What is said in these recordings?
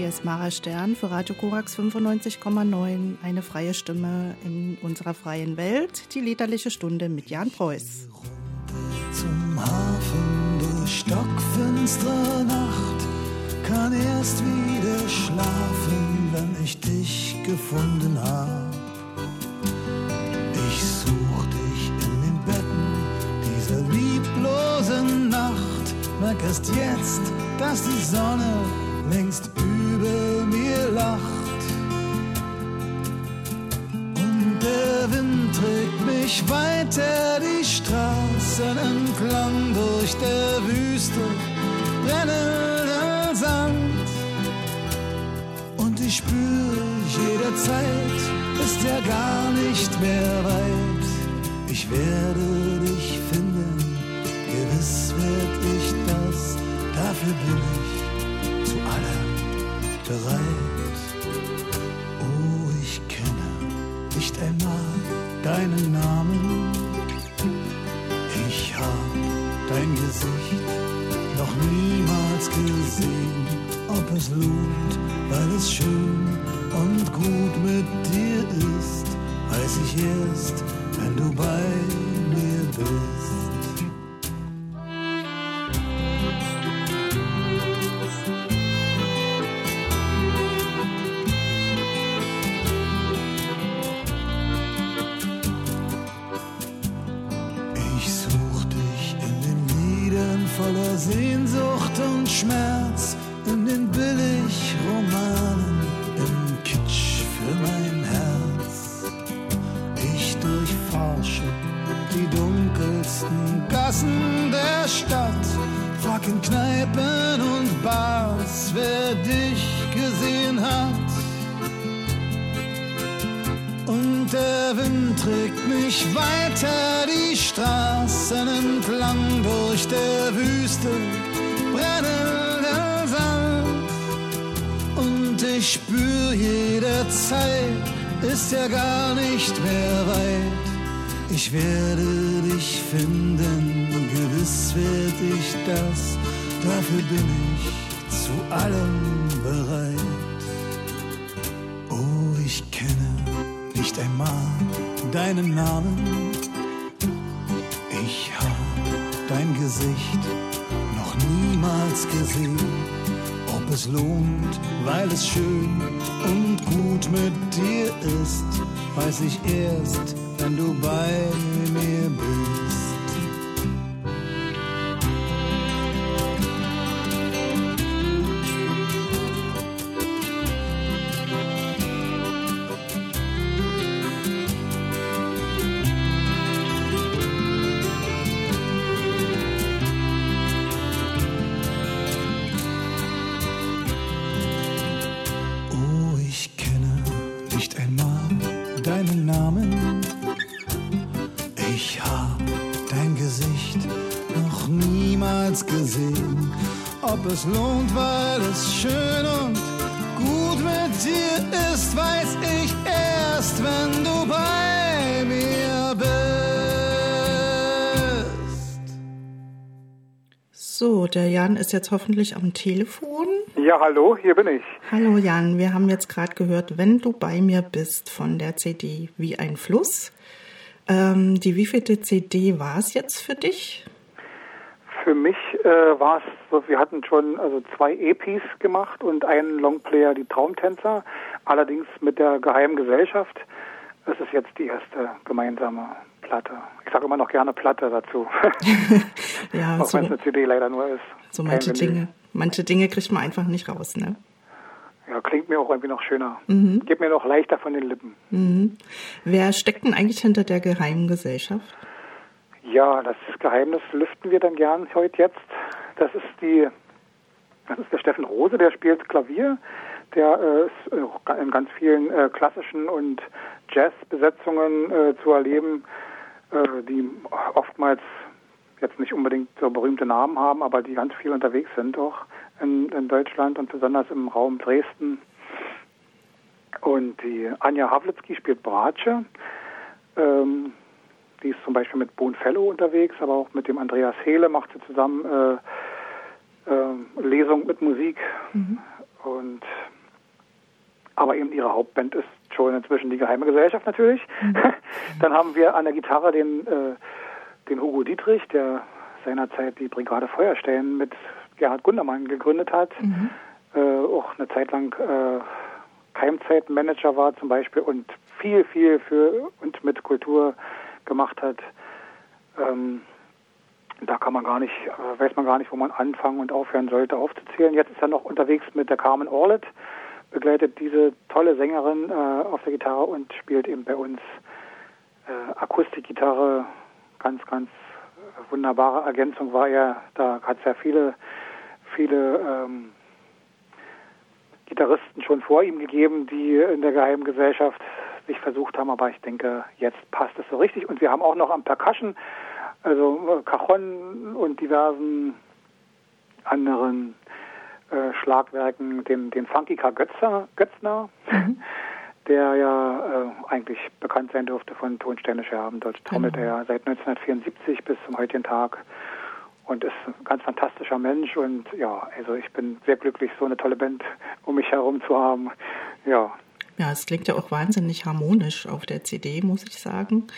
Hier ist Mara Stern für Radio Korax 95,9. Eine freie Stimme in unserer freien Welt. Die liederliche Stunde mit Jan Preuß. Zum Hafen durch stockfinstere Nacht kann erst wieder schlafen, wenn ich dich gefunden hab. Ich such dich in den Betten dieser lieblosen Nacht, merk erst jetzt, dass die Sonne längst über mir lacht. Und der Wind trägt mich weiter die Straßen entlang durch der Wüste, brennender Sand. Und ich spüre jederzeit, ist ja gar nicht mehr weit. Ich werde dich finden, gewiss werd ich das, dafür bin ich zu allem bereit. Deinen Namen. Ich hab dein Gesicht noch niemals gesehen. Ob es lohnt, weil es schön und gut mit dir ist, weiß ich erst, wenn du bei in Kneipen und Bars, wer dich gesehen hat. Und der Wind trägt mich weiter die Straßen entlang durch der Wüste, brennender Sand. Und ich spür jederzeit, ist ja gar nicht mehr weit. Ich werde dich finden, gewiss werd ich das, dafür bin ich zu allem bereit. Oh, ich kenne nicht einmal deinen Namen. Ich hab dein Gesicht noch niemals gesehen. Ob es lohnt, weil es schön und gut mit dir ist, weiß ich erst, wenn du bei mir es lohnt, weil es schön und gut mit dir ist, weiß ich erst, wenn du bei mir bist. So, der Jan ist jetzt hoffentlich am Telefon. Ja, hallo, hier bin ich. Hallo Jan, wir haben jetzt gerade gehört, wenn du bei mir bist von der CD Wie ein Fluss. Ähm, die wievielte CD war es jetzt für dich? Für mich äh, war es so, wir hatten schon also zwei EPs gemacht und einen Longplayer, die Traumtänzer, allerdings mit der Geheimen Gesellschaft. Das ist jetzt die erste gemeinsame Platte. Ich sage immer noch gerne Platte dazu, ja, auch so, wenn es eine CD leider nur ist. so manche. Dinge. Manche Dinge kriegt man einfach nicht raus, ne? Ja, klingt mir auch irgendwie noch schöner. Mhm. Geht mir noch leichter von den Lippen. Wer steckt denn eigentlich hinter der geheimen Gesellschaft? Ja, das Geheimnis lüften wir dann gern heute jetzt. Das ist die, das ist der Steffen Rose, der spielt Klavier. Der äh, äh, in ganz vielen äh, klassischen und Jazz-Besetzungen äh, zu erleben, äh, die oftmals jetzt nicht unbedingt so berühmte Namen haben, aber die ganz viel unterwegs sind auch in, in Deutschland und besonders im Raum Dresden. Und die Anja Havlitzki spielt Bratsche. Ähm, die ist zum Beispiel mit Boone Fellow unterwegs, aber auch mit dem Andreas Hele macht sie zusammen äh, äh, Lesung mit Musik. Und aber eben ihre Hauptband ist schon inzwischen die Geheime Gesellschaft natürlich. Mhm. Dann haben wir an der Gitarre den, äh, den Hugo Dietrich, der seinerzeit die Brigade Feuerstellen mit Gerhard Gundermann gegründet hat, mhm. äh, auch eine Zeit lang äh, Keimzeitmanager war zum Beispiel und viel, viel für und mit Kultur gemacht hat. Ähm, da kann man gar nicht, äh, weiß man gar nicht, wo man anfangen und aufhören sollte aufzuzählen. Jetzt ist er noch unterwegs mit der Carmen Orlet, begleitet diese tolle Sängerin äh, auf der Gitarre und spielt eben bei uns äh, Akustikgitarre. Ganz, ganz wunderbare Ergänzung war er. Da hat es ja viele, viele ähm, Gitarristen schon vor ihm gegeben, die in der geheimen Gesellschaft sich versucht haben, aber ich denke, jetzt passt es so richtig. Und wir haben auch noch am Percussion, also Cajon und diversen anderen äh, Schlagwerken, den, den Funky K. Götzer, Götzner, mhm. der ja äh, eigentlich bekannt sein durfte von Tonsteine Scherben. Dort trommelt genau. er seit 1974 bis zum heutigen Tag und ist ein ganz fantastischer Mensch und ja, also ich bin sehr glücklich, so eine tolle Band um mich herum zu haben. Ja. Ja, es klingt ja auch wahnsinnig harmonisch auf der CD, muss ich sagen.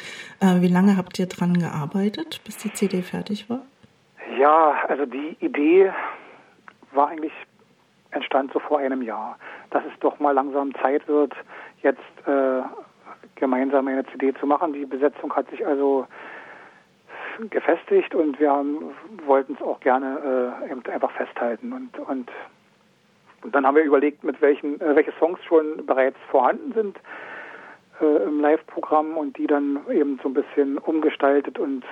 Äh, wie lange habt ihr dran gearbeitet, bis die CD fertig war? Ja, also die Idee war eigentlich entstand so vor einem Jahr, dass es doch mal langsam Zeit wird, jetzt äh, gemeinsam eine CD zu machen. Die Besetzung hat sich also gefestigt und wir wollten es auch gerne äh, einfach festhalten und, und und dann haben wir überlegt, mit welchen äh, welche Songs schon bereits vorhanden sind äh, im Live-Programm und die dann eben so ein bisschen umgestaltet und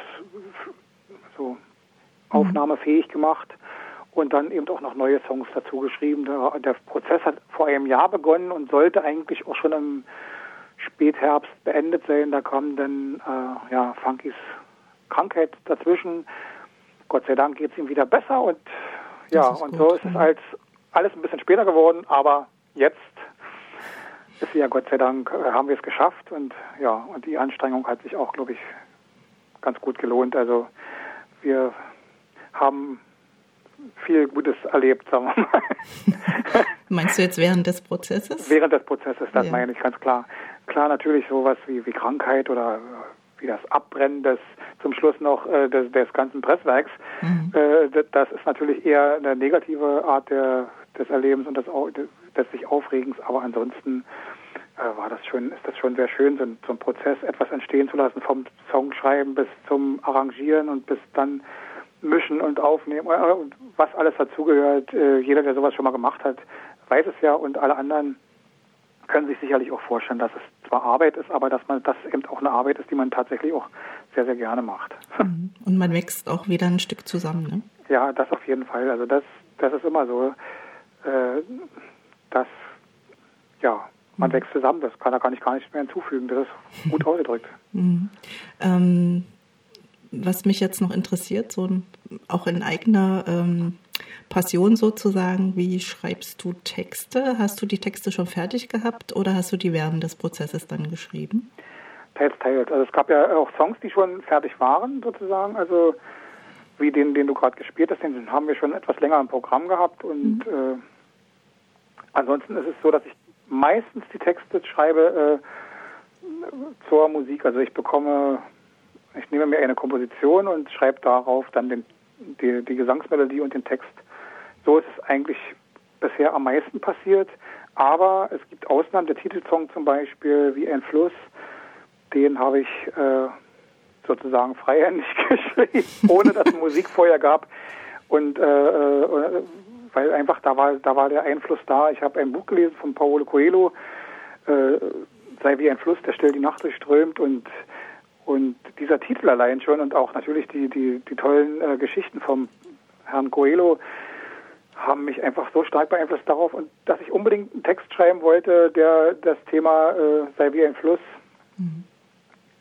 so mhm. aufnahmefähig gemacht und dann eben auch noch neue Songs dazu geschrieben. Der, der, Prozess hat vor einem Jahr begonnen und sollte eigentlich auch schon im Spätherbst beendet sein. Da kam dann äh, ja, Funkys Krankheit dazwischen. Gott sei Dank geht es ihm wieder besser und ja, und gut, so ist es als alles ein bisschen später geworden, aber jetzt ist ja Gott sei Dank, äh, haben wir es geschafft und ja, und die Anstrengung hat sich auch, glaube ich, ganz gut gelohnt. Also wir haben viel Gutes erlebt, sagen wir mal. Meinst du jetzt während des Prozesses? Während des Prozesses, das ja. meine ich ganz klar. Klar, natürlich sowas wie, wie Krankheit oder wie das Abbrennen des zum Schluss noch äh, des, des ganzen Presswerks. Mhm. Äh, das ist natürlich eher eine negative Art der, des Erlebens und des, des sich Aufregens, aber ansonsten äh, war das schon, ist das schon sehr schön, so, so einen Prozess etwas entstehen zu lassen, vom Songschreiben bis zum Arrangieren und bis dann Mischen und Aufnehmen äh, und was alles dazugehört. Äh, jeder, der sowas schon mal gemacht hat, weiß es ja und alle anderen können sich sicherlich auch vorstellen, dass es zwar Arbeit ist, aber dass man das eben auch eine Arbeit ist, die man tatsächlich auch sehr, sehr gerne macht. Mhm. Und man wächst auch wieder ein Stück zusammen, ne? Ja, das auf jeden Fall. Also das, das ist immer so, äh, dass ja, man mhm. wächst zusammen. Das kann da gar nicht gar nicht mehr hinzufügen. Das ist gut ausgedrückt. Mhm. Ähm, was mich jetzt noch interessiert, so auch in eigener ähm, Passion sozusagen, wie schreibst du Texte? Hast du die Texte schon fertig gehabt oder hast du die während des Prozesses dann geschrieben? Teils, teils. Also es gab ja auch Songs, die schon fertig waren sozusagen. Also wie den, den du gerade gespielt hast, den haben wir schon etwas länger im Programm gehabt und mhm. äh, ansonsten ist es so, dass ich meistens die Texte schreibe äh, zur Musik. Also ich bekomme ich nehme mir eine Komposition und schreibe darauf dann den, die, die Gesangsmelodie und den Text. So ist es eigentlich bisher am meisten passiert. Aber es gibt Ausnahmen. Der Titelsong zum Beispiel, wie ein Fluss, den habe ich äh, sozusagen freihändig geschrieben, ohne dass es Musik vorher gab. Und äh, äh, weil einfach da war, da war der Einfluss da. Ich habe ein Buch gelesen von Paulo Coelho, äh, sei wie ein Fluss, der still die Nacht durchströmt und und dieser Titel allein schon und auch natürlich die, die, die tollen äh, Geschichten vom Herrn Coelho haben mich einfach so stark beeinflusst darauf und dass ich unbedingt einen Text schreiben wollte, der das Thema äh, sei wie ein Fluss mhm.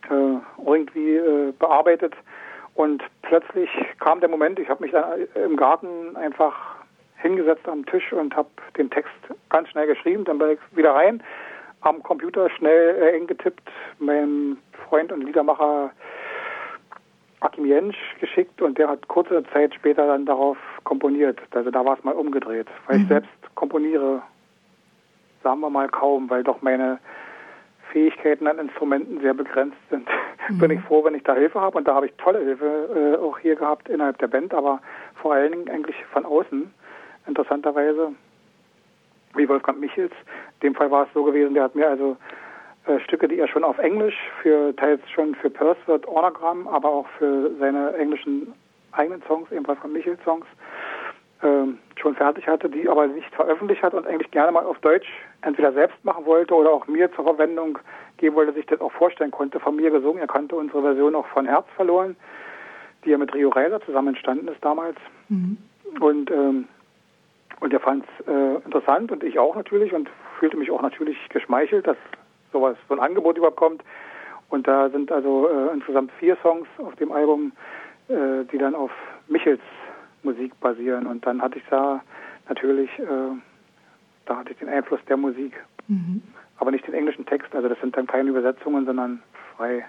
äh, irgendwie äh, bearbeitet. Und plötzlich kam der Moment, ich habe mich dann im Garten einfach hingesetzt am Tisch und habe den Text ganz schnell geschrieben, dann bin ich wieder rein am Computer schnell äh, eng getippt, meinem Freund und Liedermacher Akim Jensch geschickt und der hat kurze Zeit später dann darauf komponiert. Also da war es mal umgedreht, weil mhm. ich selbst komponiere sagen wir mal kaum, weil doch meine Fähigkeiten an Instrumenten sehr begrenzt sind. Mhm. Bin ich froh, wenn ich da Hilfe habe und da habe ich tolle Hilfe äh, auch hier gehabt innerhalb der Band, aber vor allen Dingen eigentlich von außen, interessanterweise, wie Wolfgang Michels. In dem Fall war es so gewesen, der hat mir also äh, Stücke, die er schon auf Englisch, für teils schon für Pursuit Ornagram, aber auch für seine englischen eigenen Songs, ebenfalls von Michels Songs, ähm, schon fertig hatte, die aber nicht veröffentlicht hat und eigentlich gerne mal auf Deutsch entweder selbst machen wollte oder auch mir zur Verwendung geben wollte, sich das auch vorstellen konnte, von mir gesungen. Er kannte unsere Version auch von Herz verloren, die ja mit Rio Reiser zusammen entstanden ist damals. Mhm. Und ähm, und er fand es äh, interessant und ich auch natürlich und fühlte mich auch natürlich geschmeichelt, dass sowas, so ein Angebot überhaupt kommt. Und da sind also äh, insgesamt vier Songs auf dem Album, äh, die dann auf Michels Musik basieren. Und dann hatte ich da natürlich, äh, da hatte ich den Einfluss der Musik. Mhm. Aber nicht den englischen Text, also das sind dann keine Übersetzungen, sondern frei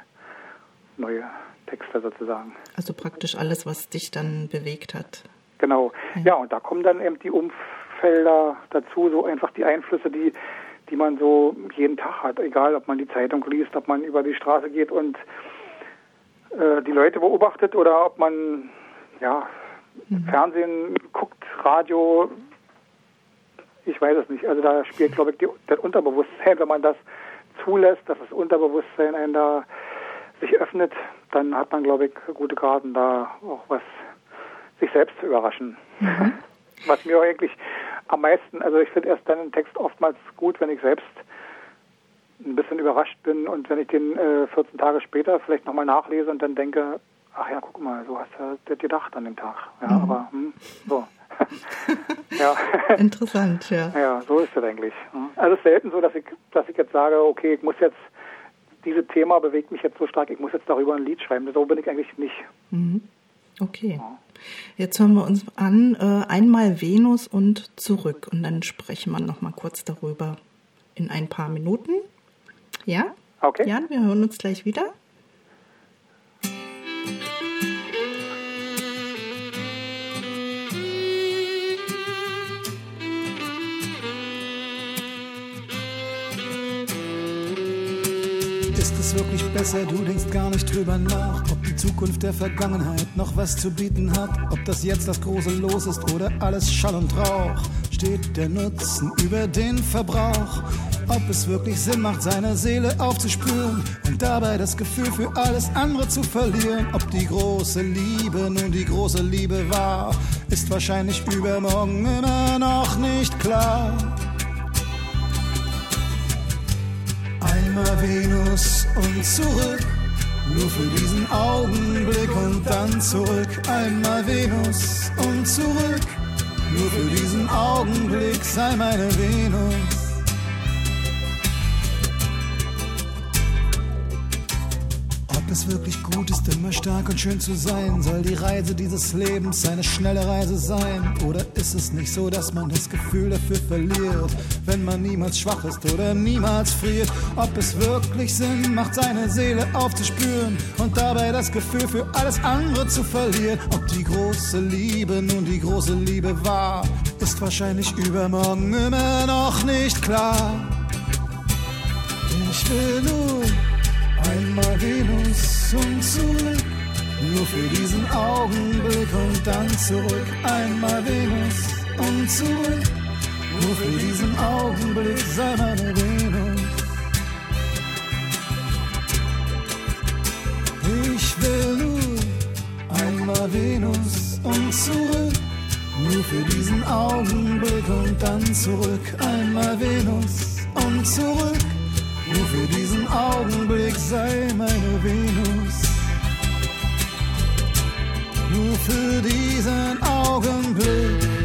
neue Texte sozusagen. Also praktisch alles, was dich dann bewegt hat. Genau. Mhm. Ja, und da kommen dann eben die Umfelder dazu, so einfach die Einflüsse, die, die man so jeden Tag hat, egal ob man die Zeitung liest, ob man über die Straße geht und äh, die Leute beobachtet oder ob man ja mhm. Fernsehen guckt, Radio, ich weiß es nicht. Also da spielt, glaube ich, die, das Unterbewusstsein, wenn man das zulässt, dass das Unterbewusstsein einen da sich öffnet, dann hat man, glaube ich, gute Karten, da auch was sich selbst zu überraschen. Mhm. Was mir eigentlich am meisten, also ich finde erst dann den Text oftmals gut, wenn ich selbst ein bisschen überrascht bin und wenn ich den äh, 14 Tage später vielleicht nochmal nachlese und dann denke, ach ja, guck mal, so hast du das gedacht an dem Tag. Ja, mhm. aber hm, so. ja. Interessant, ja. Ja, so ist es eigentlich. Also es ist selten so, dass ich, dass ich jetzt sage, okay, ich muss jetzt, dieses Thema bewegt mich jetzt so stark, ich muss jetzt darüber ein Lied schreiben. So bin ich eigentlich nicht. Mhm. Okay. Ja. Jetzt hören wir uns an, äh, einmal Venus und zurück. Und dann sprechen wir noch mal kurz darüber in ein paar Minuten. Ja? Okay. Jan, wir hören uns gleich wieder. Besser, du denkst gar nicht drüber nach, ob die Zukunft der Vergangenheit noch was zu bieten hat, ob das jetzt das große Los ist oder alles Schall und Rauch. Steht der Nutzen über den Verbrauch? Ob es wirklich Sinn macht, seine Seele aufzuspüren und dabei das Gefühl für alles andere zu verlieren. Ob die große Liebe nun die große Liebe war, ist wahrscheinlich übermorgen immer noch nicht klar. Einmal Venus und zurück, nur für diesen Augenblick und dann zurück. Einmal Venus und zurück, nur für diesen Augenblick sei meine Venus. Es wirklich gut ist, immer stark und schön zu sein? Soll die Reise dieses Lebens eine schnelle Reise sein? Oder ist es nicht so, dass man das Gefühl dafür verliert, wenn man niemals schwach ist oder niemals friert? Ob es wirklich Sinn macht, seine Seele aufzuspüren und dabei das Gefühl für alles andere zu verlieren? Ob die große Liebe nun die große Liebe war, ist wahrscheinlich übermorgen immer noch nicht klar. Ich will nur Einmal Venus und zurück, nur für diesen Augenblick und dann zurück. Einmal Venus und zurück, nur für diesen Augenblick sei meine Venus. Ich will nur einmal Venus und zurück, nur für diesen Augenblick und dann zurück. Einmal Venus und zurück nur für diesen Augenblick sei meine Venus. Nur für diesen Augenblick.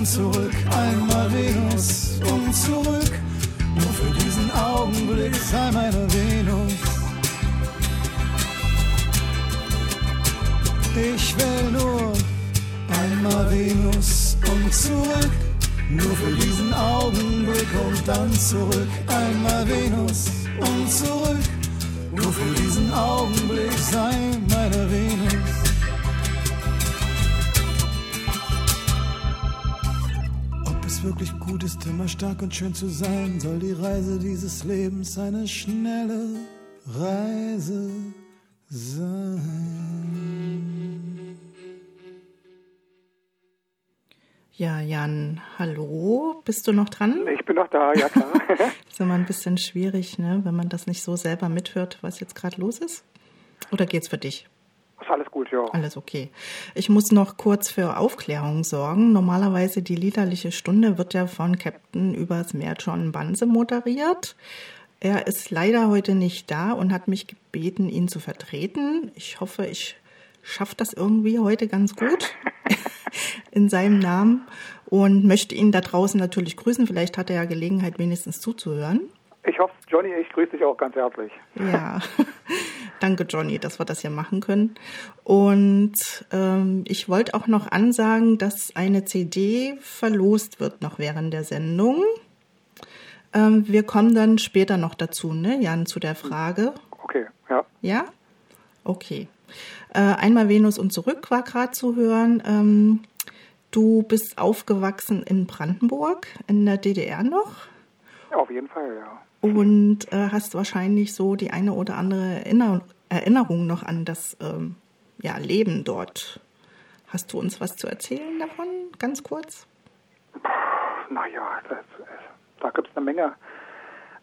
Und zurück. Einmal Venus und zurück, nur für diesen Augenblick sei meine Venus. Ich will nur einmal Venus und zurück, nur für diesen Augenblick und dann zurück. Einmal Venus und zurück, nur für diesen Augenblick sei gut ist, immer stark und schön zu sein, soll die Reise dieses Lebens eine schnelle Reise sein. Ja, Jan, hallo, bist du noch dran? Ich bin noch da, ja klar. ist immer ein bisschen schwierig, ne, wenn man das nicht so selber mithört, was jetzt gerade los ist. Oder geht's für dich? Ist alles gut, ja. Alles okay. Ich muss noch kurz für Aufklärung sorgen. Normalerweise die liederliche Stunde wird ja von Captain übers Meer John Banse moderiert. Er ist leider heute nicht da und hat mich gebeten, ihn zu vertreten. Ich hoffe, ich schaffe das irgendwie heute ganz gut in seinem Namen und möchte ihn da draußen natürlich grüßen. Vielleicht hat er ja Gelegenheit, wenigstens zuzuhören. Ich hoffe, Johnny, ich grüße dich auch ganz herzlich. Ja, danke Johnny, dass wir das hier machen können. Und ähm, ich wollte auch noch ansagen, dass eine CD verlost wird noch während der Sendung. Ähm, wir kommen dann später noch dazu, ne, Jan, zu der Frage. Okay, ja. Ja? Okay. Äh, einmal Venus und zurück war gerade zu hören. Ähm, du bist aufgewachsen in Brandenburg, in der DDR noch. Auf jeden Fall, ja. Und äh, hast wahrscheinlich so die eine oder andere Erinner Erinnerung noch an das ähm, ja, Leben dort. Hast du uns was zu erzählen davon, ganz kurz? Naja, da gibt es eine Menge.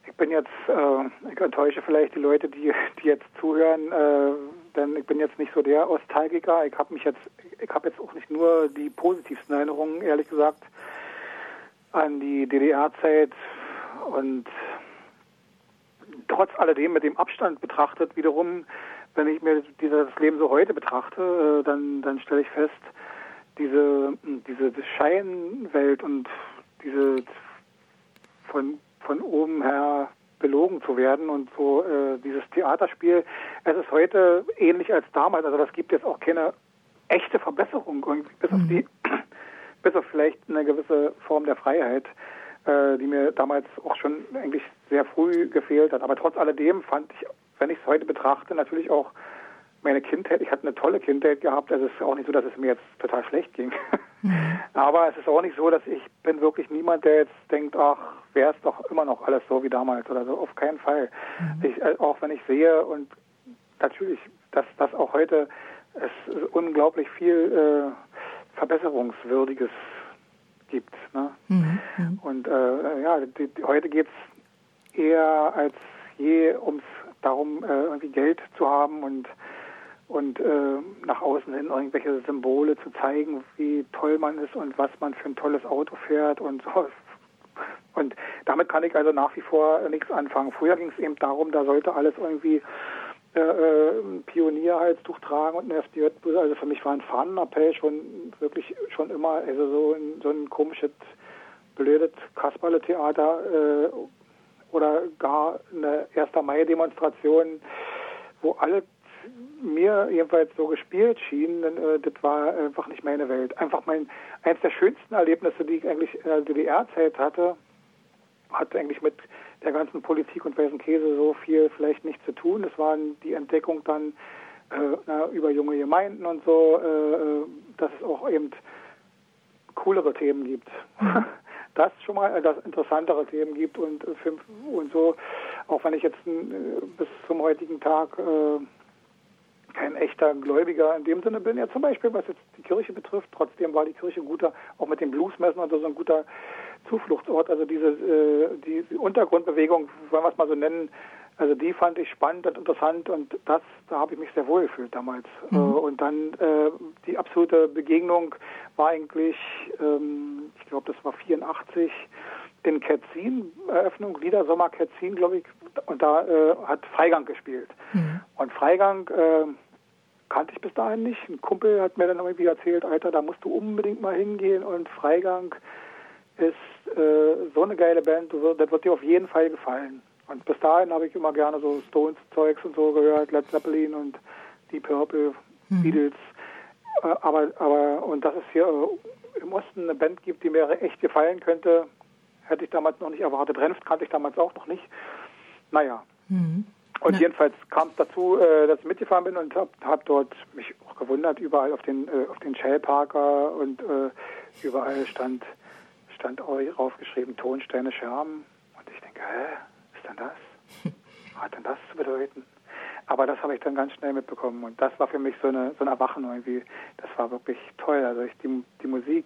Ich bin jetzt, äh, ich enttäusche vielleicht die Leute, die, die jetzt zuhören, äh, denn ich bin jetzt nicht so der Ostalgiker. Ich habe mich jetzt, ich habe jetzt auch nicht nur die positivsten Erinnerungen, ehrlich gesagt, an die DDR-Zeit und trotz alledem mit dem Abstand betrachtet, wiederum, wenn ich mir dieses Leben so heute betrachte, äh, dann, dann stelle ich fest, diese, diese Scheinwelt und diese von, von oben her belogen zu werden und so äh, dieses Theaterspiel, es ist heute ähnlich als damals, also das gibt jetzt auch keine echte Verbesserung, bis auf die, bis auf vielleicht eine gewisse Form der Freiheit, äh, die mir damals auch schon eigentlich sehr früh gefehlt hat. Aber trotz alledem fand ich, wenn ich es heute betrachte, natürlich auch meine Kindheit, ich hatte eine tolle Kindheit gehabt, also es ist auch nicht so, dass es mir jetzt total schlecht ging. Mhm. Aber es ist auch nicht so, dass ich bin wirklich niemand, der jetzt denkt, ach, wäre es doch immer noch alles so wie damals oder so. Auf keinen Fall. Mhm. Ich, äh, auch wenn ich sehe und natürlich, dass das auch heute es unglaublich viel äh, Verbesserungswürdiges gibt. Ne? Mhm. mhm. Und äh, ja, die, die, heute geht es eher als je ums darum, äh, irgendwie Geld zu haben und und äh, nach außen hin irgendwelche Symbole zu zeigen, wie toll man ist und was man für ein tolles Auto fährt und so. Und damit kann ich also nach wie vor nichts anfangen. Früher ging es eben darum, da sollte alles irgendwie äh, Pionierhalstuch tragen und eine FDJ. Also für mich war ein Fahnenappell schon wirklich schon immer also so ein, so ein komisches, blödes Kasperle-Theater äh, oder gar eine 1. Mai-Demonstration, wo alle mir jedenfalls so gespielt schien, denn, äh, das war einfach nicht meine Welt. Einfach mein eines der schönsten Erlebnisse, die ich eigentlich in der DDR-Zeit hatte, hat eigentlich mit der ganzen Politik und weißen Käse so viel vielleicht nichts zu tun. Das war die Entdeckung dann äh, na, über junge Gemeinden und so, äh, äh dass es auch eben coolere Themen gibt. Mhm. Das schon mal, äh, dass interessantere Themen gibt und, äh, und so, auch wenn ich jetzt bis zum heutigen Tag kein echter Gläubiger in dem Sinne bin. Ja, zum Beispiel, was jetzt die Kirche betrifft, trotzdem war die Kirche guter, auch mit den Bluesmessen und so, so ein guter Zufluchtsort. Also diese äh, die, Untergrundbewegung, wollen wir es mal so nennen, also die fand ich spannend und interessant und das, da habe ich mich sehr wohl gefühlt damals. Mhm. Äh, und dann äh, die absolute Begegnung war eigentlich, ähm, ich glaube, das war 84 in Ketzin, Eröffnung, Liedersommer Ketzin, glaube ich, und da äh, hat Freigang gespielt. Mhm. Und Freigang, äh, kannte ich bis dahin nicht. Ein Kumpel hat mir dann irgendwie erzählt, Alter, da musst du unbedingt mal hingehen und Freigang ist äh, so eine geile Band, das wird dir auf jeden Fall gefallen. Und bis dahin habe ich immer gerne so Stones-Zeugs und so gehört, Led Zeppelin und Deep Purple, mhm. Beatles. Äh, aber, aber, und dass es hier äh, im Osten eine Band gibt, die mir echt gefallen könnte, hätte ich damals noch nicht erwartet. Renft kannte ich damals auch noch nicht. Naja. Mhm. Und Na. jedenfalls kam es dazu, äh, dass ich mitgefahren bin und habe hab dort mich auch gewundert, überall auf den, äh, auf den Shell Parker und äh, überall stand, stand aufgeschrieben Tonsteine Scherben. Und ich denke, hä, ist denn das? Was hat denn das zu bedeuten? Aber das habe ich dann ganz schnell mitbekommen und das war für mich so eine so ein Erwachen irgendwie. Das war wirklich toll. Also ich, die, die Musik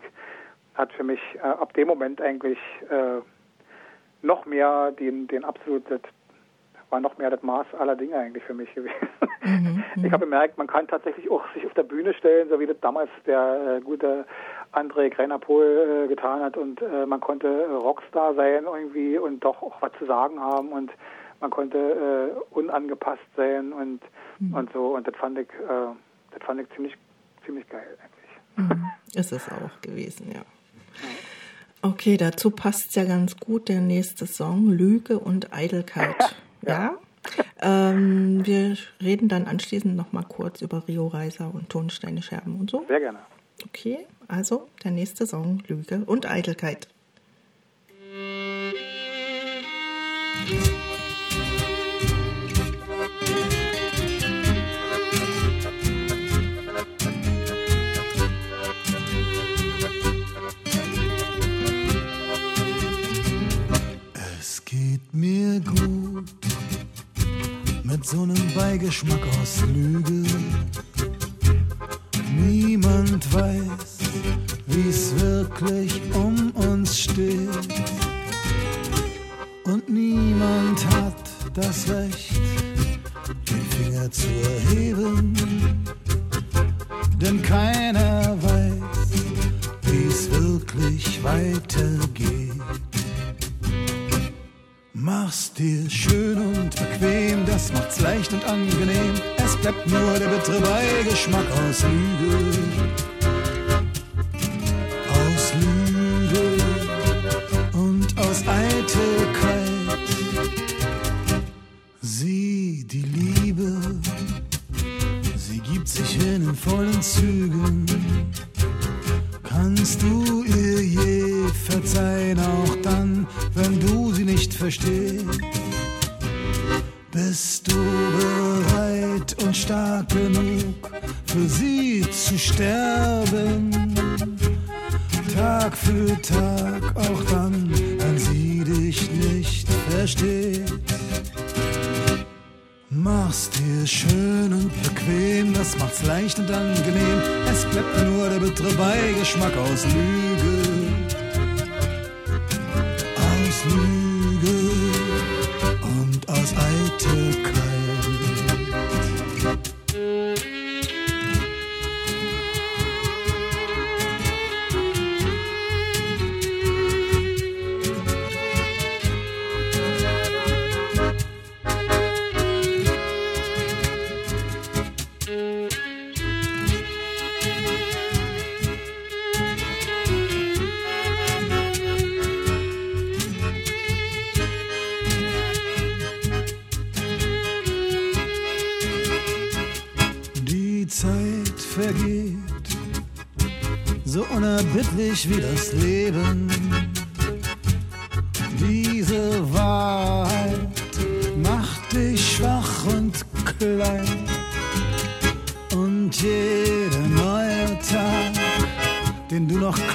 hat für mich äh, ab dem Moment eigentlich äh, noch mehr den den absolut war noch mehr das Maß aller Dinge eigentlich für mich gewesen. Mhm, mhm. ich habe bemerkt, man kann tatsächlich auch sich auf der Bühne stellen, so wie das damals der äh, gute André Grenapohl äh, getan hat und äh, man konnte Rockstar sein irgendwie und doch auch was zu sagen haben und man konnte äh, unangepasst sein und mhm. und so und das fand ich äh, das fand ich ziemlich ziemlich geil eigentlich. Mhm. Ist es auch gewesen, ja. Okay, dazu passt ja ganz gut der nächste Song Lüge und Eitelkeit. Ja. Ähm, wir reden dann anschließend noch mal kurz über Rio Reiser und Tonsteine Scherben und so. Sehr gerne. Okay, also der nächste Song Lüge und Eitelkeit. Es geht mir gut mit so einem Beigeschmack aus Lüge. Niemand weiß, wie's wirklich um uns steht. Und niemand hat das Recht, den Finger zu erheben. Denn keiner weiß, wie's wirklich weitergeht. Mach's dir schön und bequem, das macht's leicht und angenehm. Es bleibt nur der bittere Beigeschmack aus Lüge.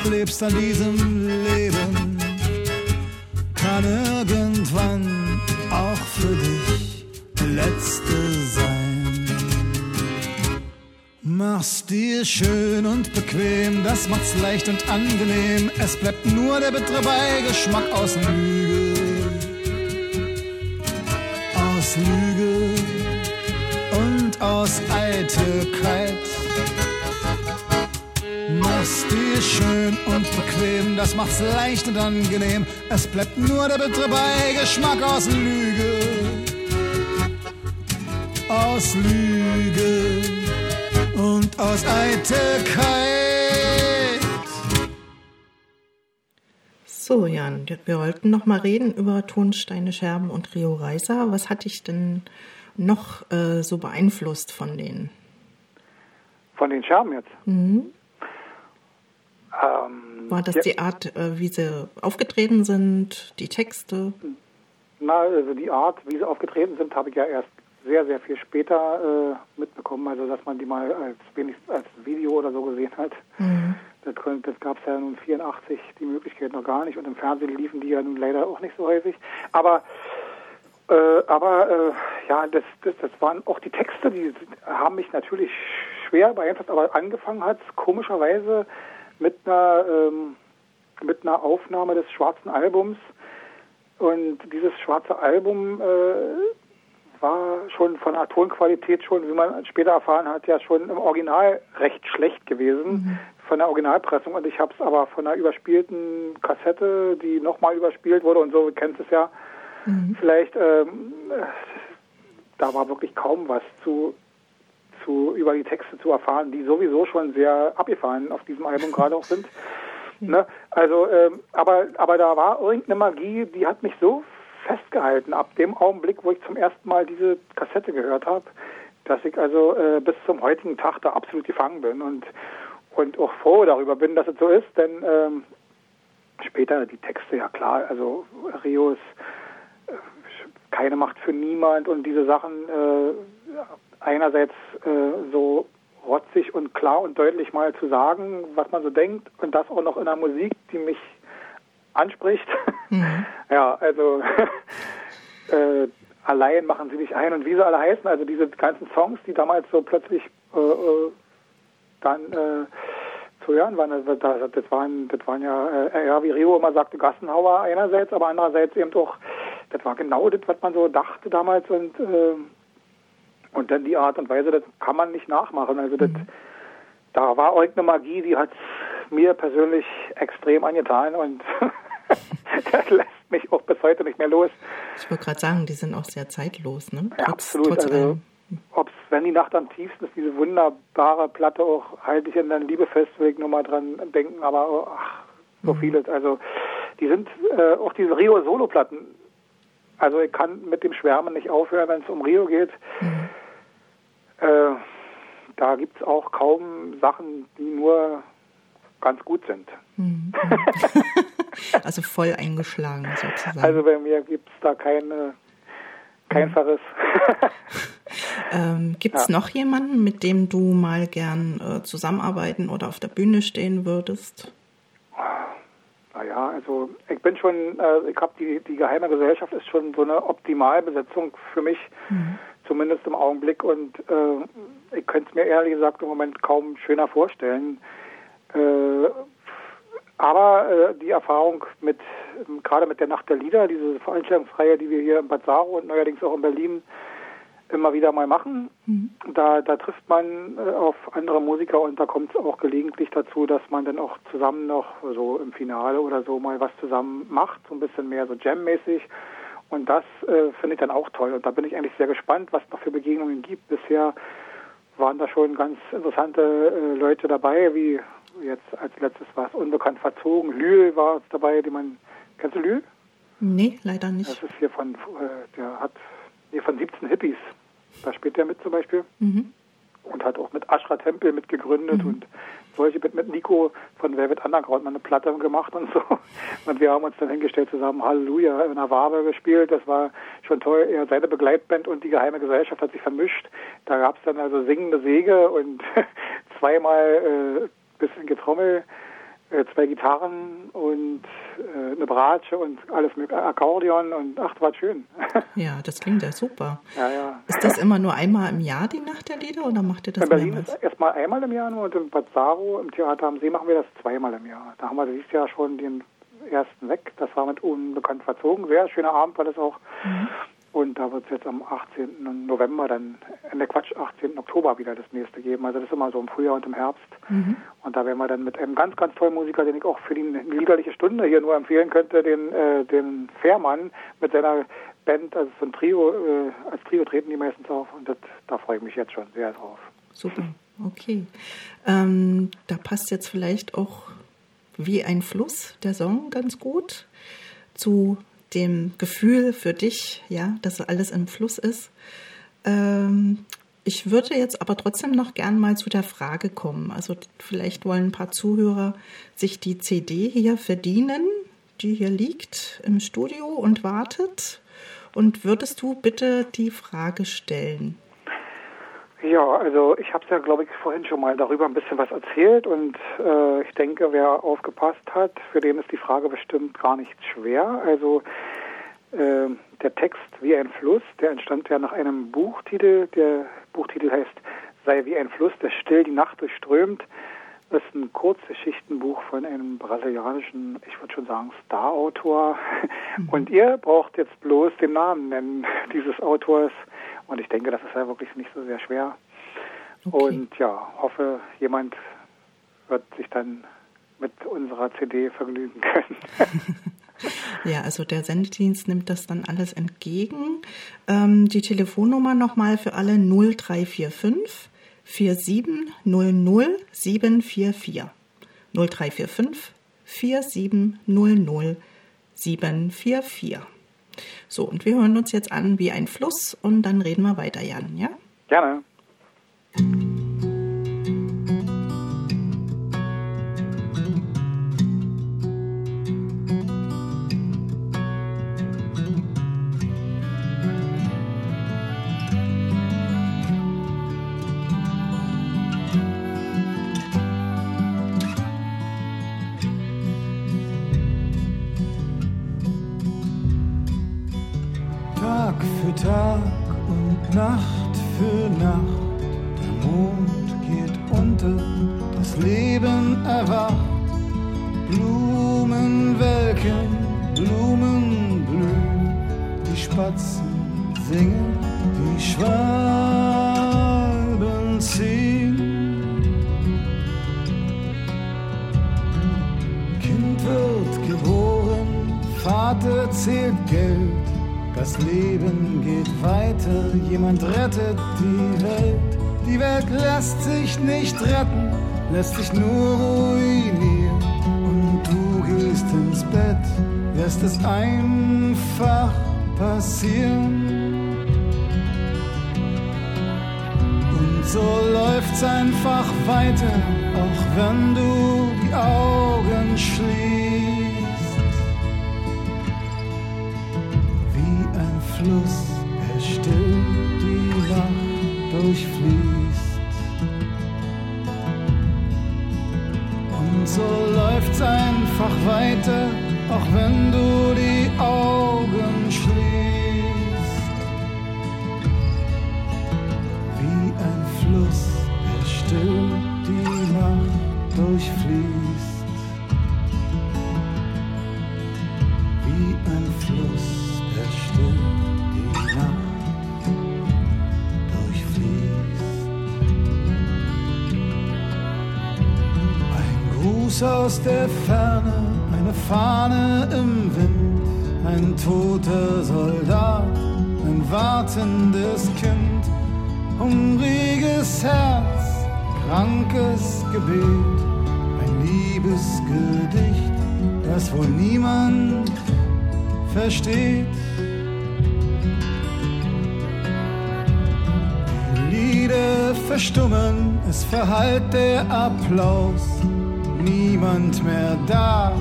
Klebst an diesem Leben, kann irgendwann auch für dich der letzte sein. Mach's dir schön und bequem, das macht's leicht und angenehm. Es bleibt nur der bittere Beigeschmack aus Lüge. Aus Lüge und aus Eitelkeit. Das macht's leicht und angenehm. Es bleibt nur der bittere Beigeschmack aus Lüge. Aus Lüge aus Eitelkeit. So, Jan, wir wollten noch mal reden über Tonsteine, Scherben und Rio Reiser. Was hat dich denn noch äh, so beeinflusst von denen? Von den Scherben jetzt? Mhm. Ähm, War das ja, die Art, äh, wie sie aufgetreten sind, die Texte? Na, also die Art, wie sie aufgetreten sind, habe ich ja erst sehr, sehr viel später äh, mitbekommen. Also, dass man die mal als wenigstens als Video oder so gesehen hat. Das, kon- das gab es ja nun 84 die Möglichkeit noch gar nicht. Und im Fernsehen liefen die ja nun leider auch nicht so häufig. Aber äh, aber äh, ja, das, das, das waren auch die Texte, die haben mich natürlich schwer beeinflusst, aber angefangen hat komischerweise mit einer, ähm, mit einer Aufnahme des schwarzen Albums. Und dieses schwarze Album äh, war schon von der Tonqualität schon, wie man später erfahren hat, ja schon im Original recht schlecht gewesen von der Originalpressung. Und ich habe es aber von einer überspielten Kassette, die nochmal überspielt wurde und so, du kennst es ja, vielleicht, ähm, da war wirklich kaum was zu, zu über die Texte zu erfahren, die sowieso schon sehr abgefahren auf diesem Album gerade auch sind. Ne? Also, ähm, aber, aber da war irgendeine Magie, die hat mich so festgehalten, ab dem Augenblick, wo ich zum ersten Mal diese Kassette gehört habe, dass ich also äh, bis zum heutigen Tag da absolut gefangen bin und, und auch froh darüber bin, dass es so ist, denn ähm, später die Texte, ja klar, also Rio ist äh, keine Macht für niemand und diese Sachen äh, einerseits äh, so rotzig und klar und deutlich mal zu sagen, was man so denkt und das auch noch in einer Musik, die mich anspricht. Ja, also äh, allein machen sie dich ein und wie sie alle heißen, also diese ganzen Songs, die damals so plötzlich äh, äh, dann äh, zu hören waren, also das, das waren, das waren ja, äh, ja, wie Rio immer sagte, Gassenhauer einerseits, aber andererseits eben auch, das war genau das, was man so dachte damals und äh, und dann die Art und Weise, das kann man nicht nachmachen. Also das, da war irgendeine Magie, die hat mir persönlich extrem angetan und das lässt mich auch bis heute nicht mehr los. Ich wollte gerade sagen, die sind auch sehr zeitlos, ne? Ja, absolut. also, allem. ob's, wenn die Nacht am tiefsten ist, diese wunderbare Platte auch, halte ich in dein Liebe fest, will ich nur mal dran denken, aber ach, so vieles. Also, die sind, äh, auch diese Rio-Solo-Platten, also ich kann mit dem Schwärmen nicht aufhören, wenn es um Rio geht. Äh, da gibt es auch kaum Sachen, die nur ganz gut sind. Also voll eingeschlagen sozusagen. Also bei mir gibt es da keine, kein Verriss. ähm, Gibt es ja. noch jemanden, mit dem du mal gern äh, zusammenarbeiten oder auf der Bühne stehen würdest? Naja, also ich bin schon, äh, ich habe die, die geheime Gesellschaft ist schon so eine Optimalbesetzung für mich, zumindest im Augenblick. Und äh, ich könnte es mir ehrlich gesagt im Moment kaum schöner vorstellen. Äh, aber äh, die Erfahrung mit, ähm, gerade mit der Nacht der Lieder, diese Veranstaltungsreihe, die wir hier in Bad Saro und neuerdings auch in Berlin immer wieder mal machen, da, da trifft man äh, auf andere Musiker und da kommt es auch gelegentlich dazu, dass man dann auch zusammen noch so im Finale oder so mal was zusammen macht, so ein bisschen mehr so Jam-mäßig. Und das äh, finde ich dann auch toll. Und da bin ich eigentlich sehr gespannt, was es noch für Begegnungen gibt. Bisher waren da schon ganz interessante äh, Leute dabei, wie jetzt als letztes war es unbekannt verzogen. Lühl war dabei, die man, kennst du Lühl? Nee, leider Das nicht. ist hier von, äh, der hat, nee, von 17 Hippies. Da spielt der mit zum Beispiel. Und hat auch mit Ashra Tempel mitgegründet und solche mit, mit Nico von Velvet Underground mal eine Platte gemacht und so. Und wir haben uns dann hingestellt zusammen Halleluja in einer Wabe gespielt. Das war schon toll. Er, seine Begleitband und die geheime Gesellschaft hat sich vermischt. Da gab es dann also singende Säge und zweimal äh, bisschen Getrommel, zwei Gitarren und äh, eine Bratsche und alles mit Akkordeon und ach, das war schön. Ja, das klingt ja super. ja, ja. Ist das immer nur einmal im Jahr die Nacht der Lieder oder macht ihr das In Berlin mehrmals? ist erstmal einmal im Jahr nur und in Bad Saro im Theater am See machen wir das zweimal im Jahr. Da haben wir dieses Jahr schon den ersten weg. Das war mit unbekannt verzogen. Sehr schöner Abend war das auch. Und da wird es jetzt am 18. November dann, in der Quatsch, 18. Oktober wieder das nächste geben. Also das ist immer so im Frühjahr und im Herbst. Und da werden wir dann mit einem ganz, ganz tollen Musiker, den ich auch für die liederliche Stunde hier nur empfehlen könnte, den, äh, den Fährmann mit seiner Band, also so ein Trio, äh, als Trio treten die meistens auf und das, da freue ich mich jetzt schon sehr drauf. super. Okay. Ähm, da passt jetzt vielleicht auch wie ein Fluss der Song ganz gut zu dem Gefühl für dich, ja, dass alles im Fluss ist. Ähm, ich würde jetzt aber trotzdem noch gern mal zu der Frage kommen. Also vielleicht wollen ein paar Zuhörer sich die CD hier verdienen, die hier liegt im Studio und wartet. Und würdest du bitte die Frage stellen? Ja, also ich habe es ja, glaube ich, vorhin schon mal darüber ein bisschen was erzählt und äh, ich denke, wer aufgepasst hat, für den ist die Frage bestimmt gar nicht schwer. Also äh, der Text wie ein Fluss, der entstand ja nach einem Buchtitel. Der Buchtitel heißt Sei wie ein Fluss, der still die Nacht durchströmt. Das ist ein Kurzgeschichtenbuch von einem brasilianischen, ich würde schon sagen, Star-Autor. Mhm. Und ihr braucht jetzt bloß den Namen nennen dieses Autors. Und ich denke, das ist ja wirklich nicht so sehr schwer. Okay. Und ja, hoffe, jemand wird sich dann mit unserer CD vergnügen können. ja, also der Sendedienst nimmt das dann alles entgegen. Ähm, die Telefonnummer nochmal für alle 0345 4700 744. 0345 4700 744. So, und wir hören uns jetzt an wie ein Fluss und dann reden wir weiter, Jan, ja? Gerne. Es einfach passieren. Und so läuft's einfach weiter, auch wenn du die Augen schließt. Gruß aus der Ferne, eine Fahne im Wind, ein toter Soldat, ein wartendes Kind, hungriges Herz, krankes Gebet, ein Liebesgedicht, das wohl niemand versteht. Die Lieder verstummen, es verhallt der Applaus niemand mehr da.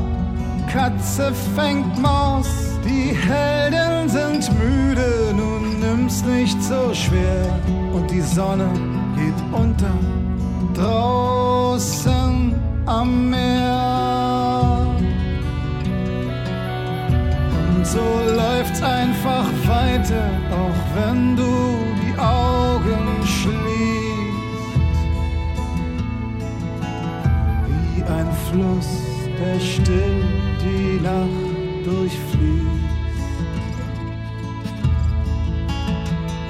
Katze fängt Maus, die Helden sind müde, nun nimm's nicht so schwer. Und die Sonne geht unter, draußen am Meer. Und so läuft's einfach weiter, auch wenn du die Augen Fluss, der still die Nacht durchfließt.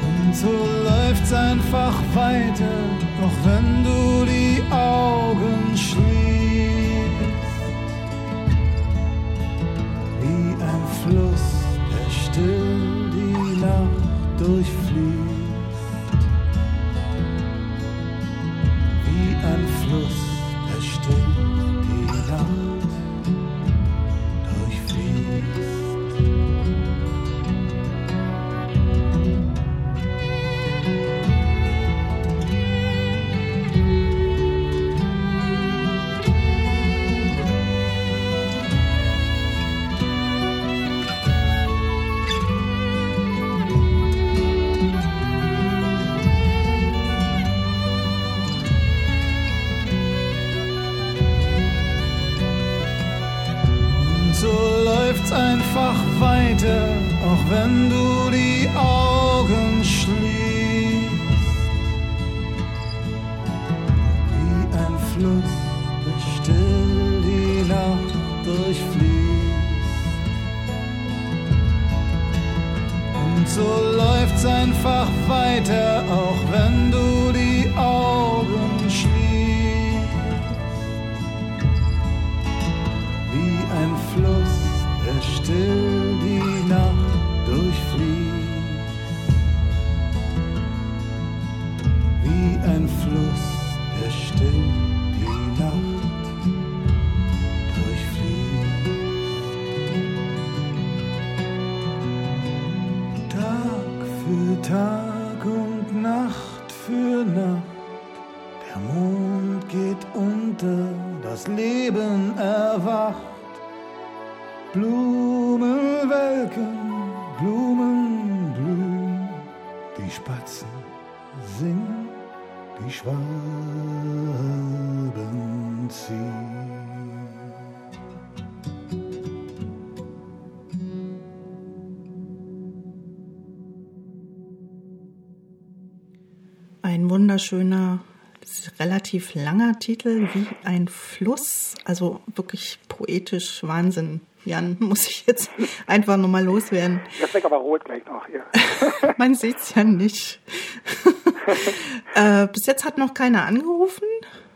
Und so läuft's einfach weiter, auch wenn du die Augen schließt. Wie ein Fluss, der still die Nacht durchfließt. Wunderschöner, relativ langer Titel, wie ein Fluss. Also wirklich poetisch Wahnsinn. Jan, muss ich jetzt einfach nochmal loswerden. Jetzt weg aber rot gleich noch hier. Man sieht es ja nicht. äh, bis jetzt hat noch keiner angerufen.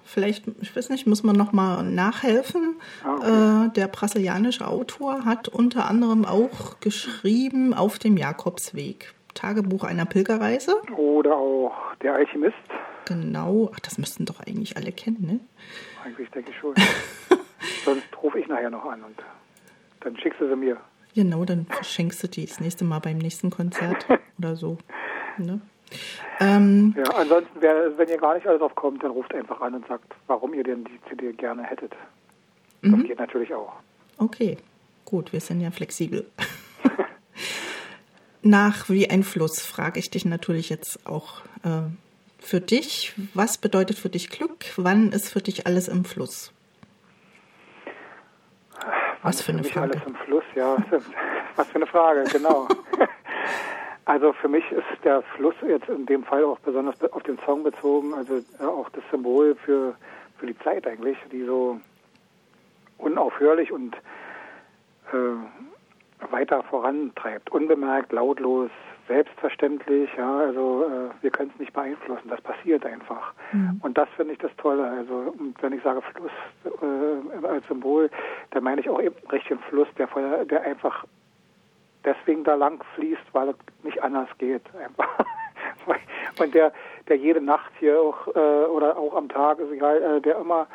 Vielleicht, ich weiß nicht, muss man noch mal nachhelfen. Ah, okay. Äh, der brasilianische Autor hat unter anderem auch geschrieben auf dem Jakobsweg. Tagebuch einer Pilgerreise. Oder auch der Alchemist. Genau. Ach, das müssten doch eigentlich alle kennen, ne? Eigentlich denke ich schon. Sonst rufe ich nachher noch an und dann schickst du sie mir. Genau, dann verschenkst du die das nächste Mal beim nächsten Konzert oder so. Ne? Ähm, Ja, ansonsten, wer, wenn ihr gar nicht alles drauf kommt, dann ruft einfach an und sagt, warum ihr denn die CD gerne hättet. Das Mhm. geht natürlich auch. Okay, gut, wir sind ja flexibel. Nach wie ein Fluss frage ich dich natürlich jetzt auch äh, für dich. Was bedeutet für dich Glück? Wann ist für dich alles im Fluss? Was für eine mich Frage. alles im Fluss, ja. Was für eine Frage, genau. also für mich ist der Fluss jetzt in dem Fall auch besonders be- auf den Song bezogen, also äh, auch das Symbol für, für die Zeit eigentlich, die so unaufhörlich und äh, weiter vorantreibt. Unbemerkt, lautlos, selbstverständlich, ja, also äh, wir können es nicht beeinflussen, das passiert einfach. Und das finde ich das Tolle. Also und wenn ich sage Fluss äh, als Symbol, dann meine ich auch eben richtig einen Fluss, der, voll- der einfach deswegen da lang fließt, weil es nicht anders geht. Einfach. Und der, der jede Nacht hier auch äh, oder auch am Tag, ist egal, äh, der immer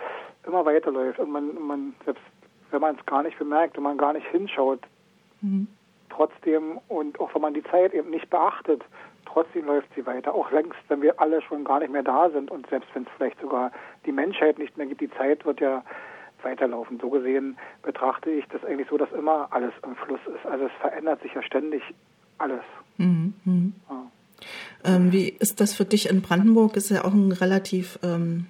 immer weiterläuft und man, man selbst wenn man es gar nicht bemerkt, wenn man gar nicht hinschaut, trotzdem und auch wenn man die Zeit eben nicht beachtet, trotzdem läuft sie weiter. Auch längst, wenn wir alle schon gar nicht mehr da sind und selbst wenn es vielleicht sogar die Menschheit nicht mehr gibt, die Zeit wird ja weiterlaufen. So gesehen betrachte ich das eigentlich so, dass immer alles im Fluss ist. Also es verändert sich ja ständig alles. Mhm, mhm. Ja. Ähm, wie ist das für dich in Brandenburg? Ist ja auch ein relativ ähm,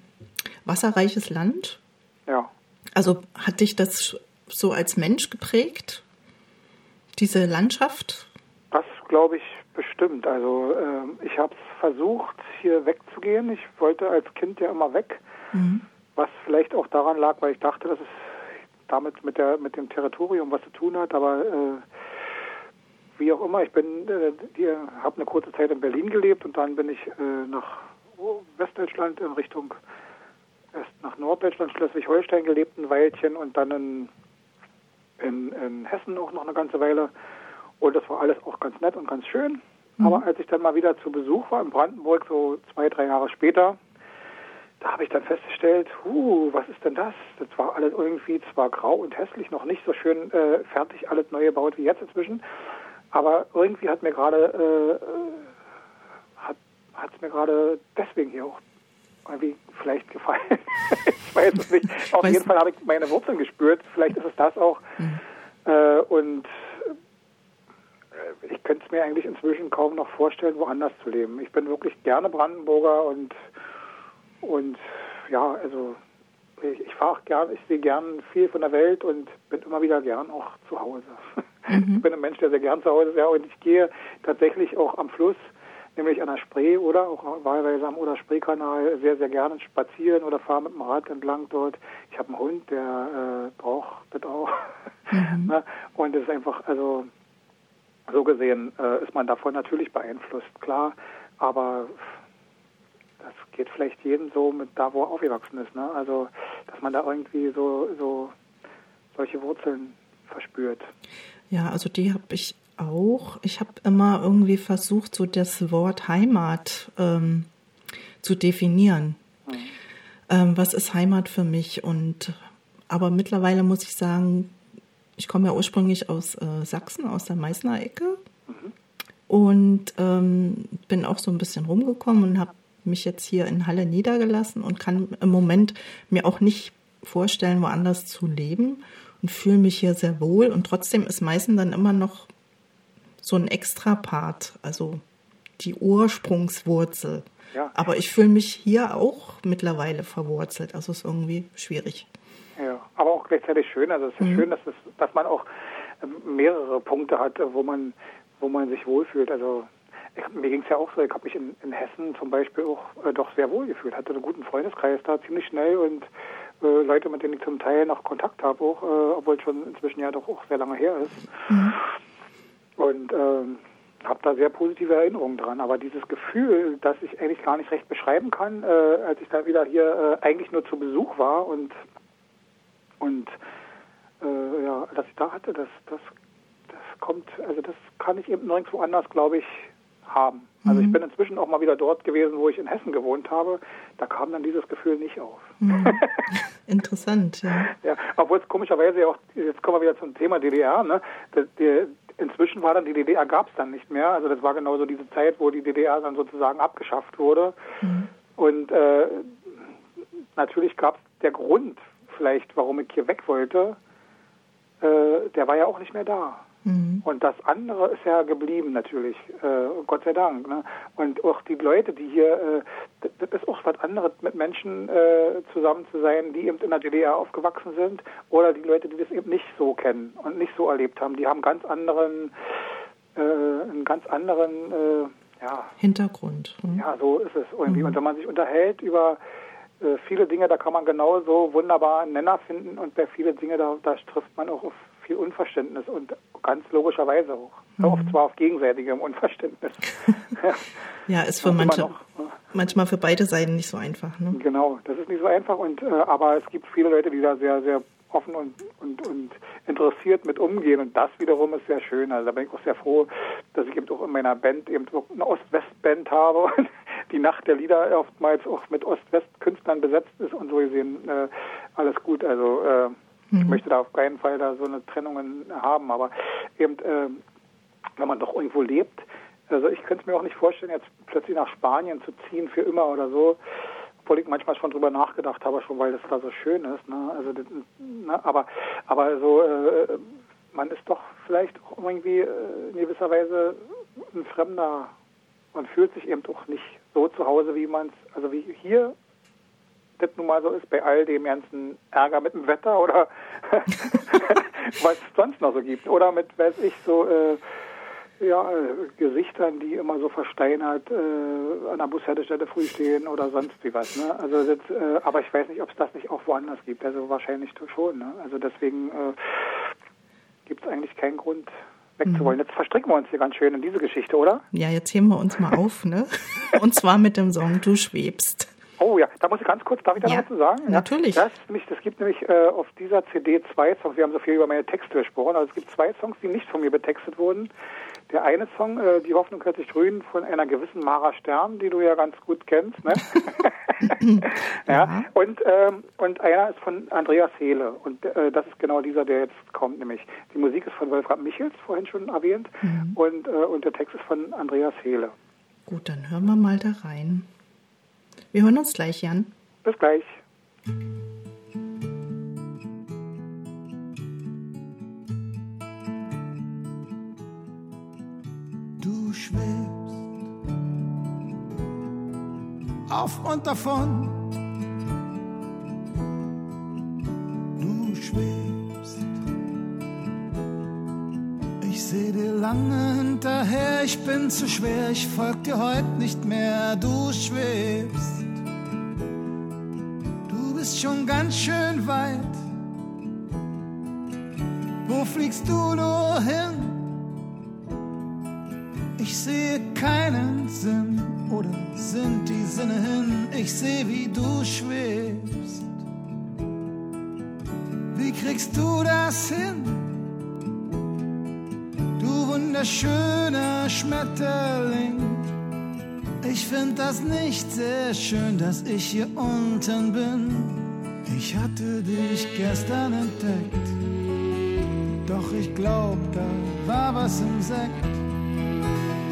wasserreiches Land. ja. Also hat dich das so als Mensch geprägt? Diese Landschaft? Das glaube ich bestimmt. Also ähm, ich habe es versucht, hier wegzugehen. Ich wollte als Kind ja immer weg, was vielleicht auch daran lag, weil ich dachte, dass es damit mit der mit dem Territorium was zu tun hat. Aber äh, wie auch immer, ich bin äh, hier, habe eine kurze Zeit in Berlin gelebt und dann bin ich äh, nach Westdeutschland in Richtung erst nach Norddeutschland, Schleswig-Holstein gelebt ein Weilchen und dann in in, in Hessen auch noch eine ganze Weile. Und das war alles auch ganz nett und ganz schön. Aber als ich dann mal wieder zu Besuch war in Brandenburg, so zwei, drei Jahre später, da habe ich dann festgestellt, huh, was ist denn das? Das war alles irgendwie zwar grau und hässlich, noch nicht so schön äh, fertig, alles neu gebaut wie jetzt inzwischen. Aber irgendwie hat mir gerade äh, hat es mir gerade deswegen hier auch irgendwie vielleicht gefallen. ich weiß es nicht. Auf Weiß- jeden Fall habe ich meine Wurzeln gespürt. Vielleicht ist es das auch. Äh, und äh, ich könnte es mir eigentlich inzwischen kaum noch vorstellen, woanders zu leben. Ich bin wirklich gerne Brandenburger und und ja, also ich, ich fahre gern, ich sehe gern viel von der Welt und bin immer wieder gern auch zu Hause. Mhm. Ich bin ein Mensch, der sehr gern zu Hause ist, ja, und ich gehe tatsächlich auch am Fluss, nämlich an der Spree oder auch wahlweise am Oder-Spree-Kanal sehr, sehr gerne spazieren oder fahre mit dem Rad entlang dort. Ich habe einen Hund, der äh, braucht das auch. Mhm. Ne? und es ist einfach, also so gesehen äh, ist man davon natürlich beeinflusst, klar, aber das geht vielleicht jedem so mit da, wo er aufgewachsen ist. Ne? Also, dass man da irgendwie so, so solche Wurzeln verspürt. Ja, also die habe ich auch. Ich habe immer irgendwie versucht, so das Wort Heimat ähm, zu definieren. Mhm. Ähm, was ist Heimat für mich? Und aber mittlerweile muss ich sagen, ich komme ja ursprünglich aus äh, Sachsen, aus der Meißner Ecke. Mhm. Und ähm, bin auch so ein bisschen rumgekommen und habe mich jetzt hier in Halle niedergelassen und kann im Moment mir auch nicht vorstellen, woanders zu leben und fühle mich hier sehr wohl. Und trotzdem ist Meißen dann immer noch so ein extra Part, also die Ursprungswurzel. Ja. Aber ich fühle mich hier auch mittlerweile verwurzelt. Also ist irgendwie schwierig. Ja, aber auch gleichzeitig schön. Also es ist mhm. schön, dass, es, dass man auch ähm, mehrere Punkte hat, wo man, wo man sich wohlfühlt. Also ich, mir ging es ja auch so, ich habe mich in, in, Hessen zum Beispiel auch äh, doch sehr wohl gefühlt, hatte einen guten Freundeskreis da ziemlich schnell und äh, Leute, mit denen ich zum Teil noch Kontakt habe, auch, äh, obwohl es schon inzwischen ja doch auch sehr lange her ist. Mhm. Und ähm, habe da sehr positive Erinnerungen dran. Aber dieses Gefühl, das ich eigentlich gar nicht recht beschreiben kann, äh, als ich da wieder hier äh, eigentlich nur zu Besuch war und und äh, ja, dass ich da hatte, das, das, das kommt, also das kann ich eben nirgendwo anders, glaube ich, haben. Also ich mhm. bin inzwischen auch mal wieder dort gewesen, wo ich in Hessen gewohnt habe. Da kam dann dieses Gefühl nicht auf. Mhm. Interessant, ja. ja. Obwohl es komischerweise auch, jetzt kommen wir wieder zum Thema DDR, ne? Die, die, inzwischen war dann die DDR gab es dann nicht mehr. Also das war genauso diese Zeit, wo die DDR dann sozusagen abgeschafft wurde. Mhm. Und äh, natürlich gab es der Grund vielleicht, warum ich hier weg wollte, äh, der war ja auch nicht mehr da. Mhm. Und das andere ist ja geblieben natürlich, äh, Gott sei Dank. Ne? Und auch die Leute, die hier, äh, das ist auch was anderes, mit Menschen äh, zusammen zu sein, die eben in der DDR aufgewachsen sind oder die Leute, die das eben nicht so kennen und nicht so erlebt haben. Die haben ganz anderen, äh, einen ganz anderen äh, ja, Hintergrund. Mhm. Ja, so ist es irgendwie. Mhm. Und wenn man sich unterhält über äh, viele Dinge, da kann man genauso wunderbar einen Nenner finden und bei vielen Dinge, da, da trifft man auch auf viel Unverständnis und ganz logischerweise auch. Mhm. Oft zwar auf gegenseitigem Unverständnis. ja, ist für manche, noch, manchmal für beide Seiten nicht so einfach. Ne? Genau, das ist nicht so einfach und äh, aber es gibt viele Leute, die da sehr, sehr offen und, und, und interessiert mit umgehen und das wiederum ist sehr schön. Also da bin ich auch sehr froh, dass ich eben auch in meiner Band eben eine Ost-West-Band habe und die Nacht der Lieder oftmals auch mit Ost-West-Künstlern besetzt ist und so gesehen äh, alles gut. Also äh, mhm. ich möchte da auf keinen Fall da so eine Trennungen haben, aber eben äh, wenn man doch irgendwo lebt, also ich könnte es mir auch nicht vorstellen, jetzt plötzlich nach Spanien zu ziehen für immer oder so obwohl ich manchmal schon drüber nachgedacht habe, schon weil das da so schön ist. Ne? Also, ne? aber, aber so, äh, man ist doch vielleicht auch irgendwie äh, in gewisser Weise ein Fremder. Man fühlt sich eben doch nicht so zu Hause, wie man es, also wie hier das nun mal so ist, bei all dem ganzen Ärger mit dem Wetter oder was es sonst noch so gibt. Oder mit, weiß ich, so äh, ja, Gesichtern, die immer so versteinert äh, an der Bushaltestelle früh stehen oder sonst wie was. Ne? Also das, äh, aber ich weiß nicht, ob es das nicht auch woanders gibt. Also wahrscheinlich schon. Ne? Also deswegen äh, gibt es eigentlich keinen Grund wegzuwollen. Mhm. Jetzt verstricken wir uns hier ganz schön in diese Geschichte, oder? Ja, jetzt heben wir uns mal auf, ne? Und zwar mit dem Song Du schwebst. Oh ja, da muss ich ganz kurz, darf ich da ja, noch zu sagen? Natürlich. Das, das gibt nämlich äh, auf dieser CD zwei Songs, wir haben so viel über meine Texte gesprochen, also es gibt zwei Songs, die nicht von mir betextet wurden. Der eine Song, äh, Die Hoffnung hört sich grün, von einer gewissen Mara Stern, die du ja ganz gut kennst. Ne? ja. Und, ähm, und einer ist von Andreas Hehle. Und äh, das ist genau dieser, der jetzt kommt, nämlich. Die Musik ist von Wolfram Michels, vorhin schon erwähnt. Mhm. Und, äh, und der Text ist von Andreas Hehle. Gut, dann hören wir mal da rein. Wir hören uns gleich, Jan. Bis gleich. Du schwebst auf und davon schwebst. Ich seh dir lange hinterher, ich bin zu schwer, ich folg dir heute nicht mehr, du schwebst. Du bist schon ganz schön weit. Wo fliegst du nur hin? Ich sehe keinen Sinn, oder sind die Sinne hin? Ich sehe, wie du schwebst. Wie kriegst du das hin? Du wunderschöner Schmetterling. Ich find das nicht sehr schön, dass ich hier unten bin. Ich hatte dich gestern entdeckt, doch ich glaub, da war was im Sekt.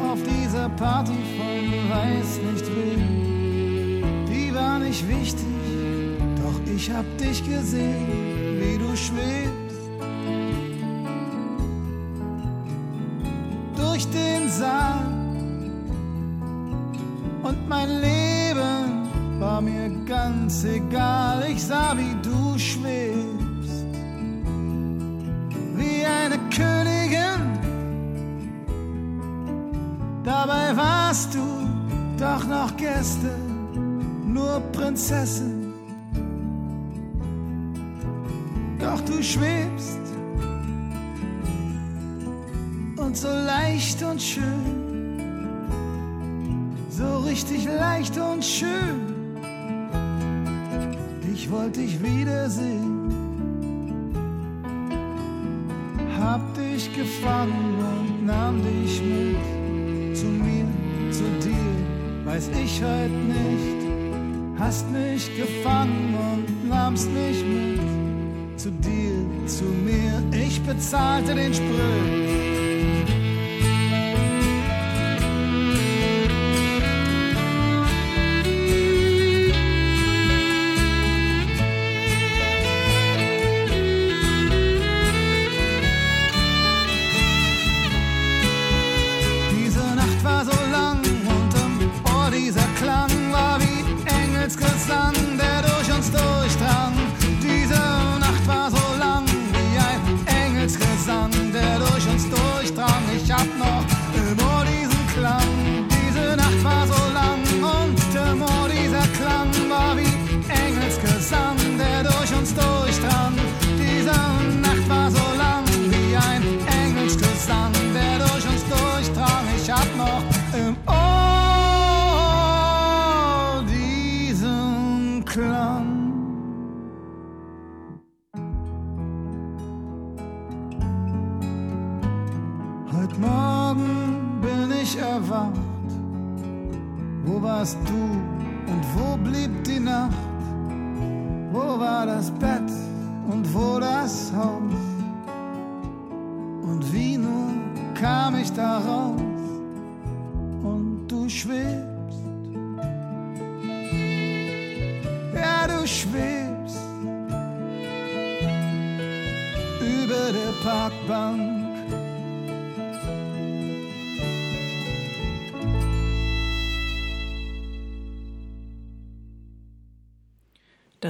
Auf dieser Party von weiß nicht wem, die war nicht wichtig, doch ich hab dich gesehen, wie du schwebst. Durch den Saal und mein Leben war mir ganz egal. Ich sah, wie du schwebst, wie eine Königin. Dabei warst du doch noch gestern nur Prinzessin. Doch du schwebst und so leicht und schön so richtig leicht und schön. Ich wollte dich wiedersehen, hab dich gefangen und nahm dich mit zu mir, zu dir, weiß ich heute nicht. Hast mich gefangen und nahmst mich mit zu dir, zu mir. Ich bezahlte den Sprit.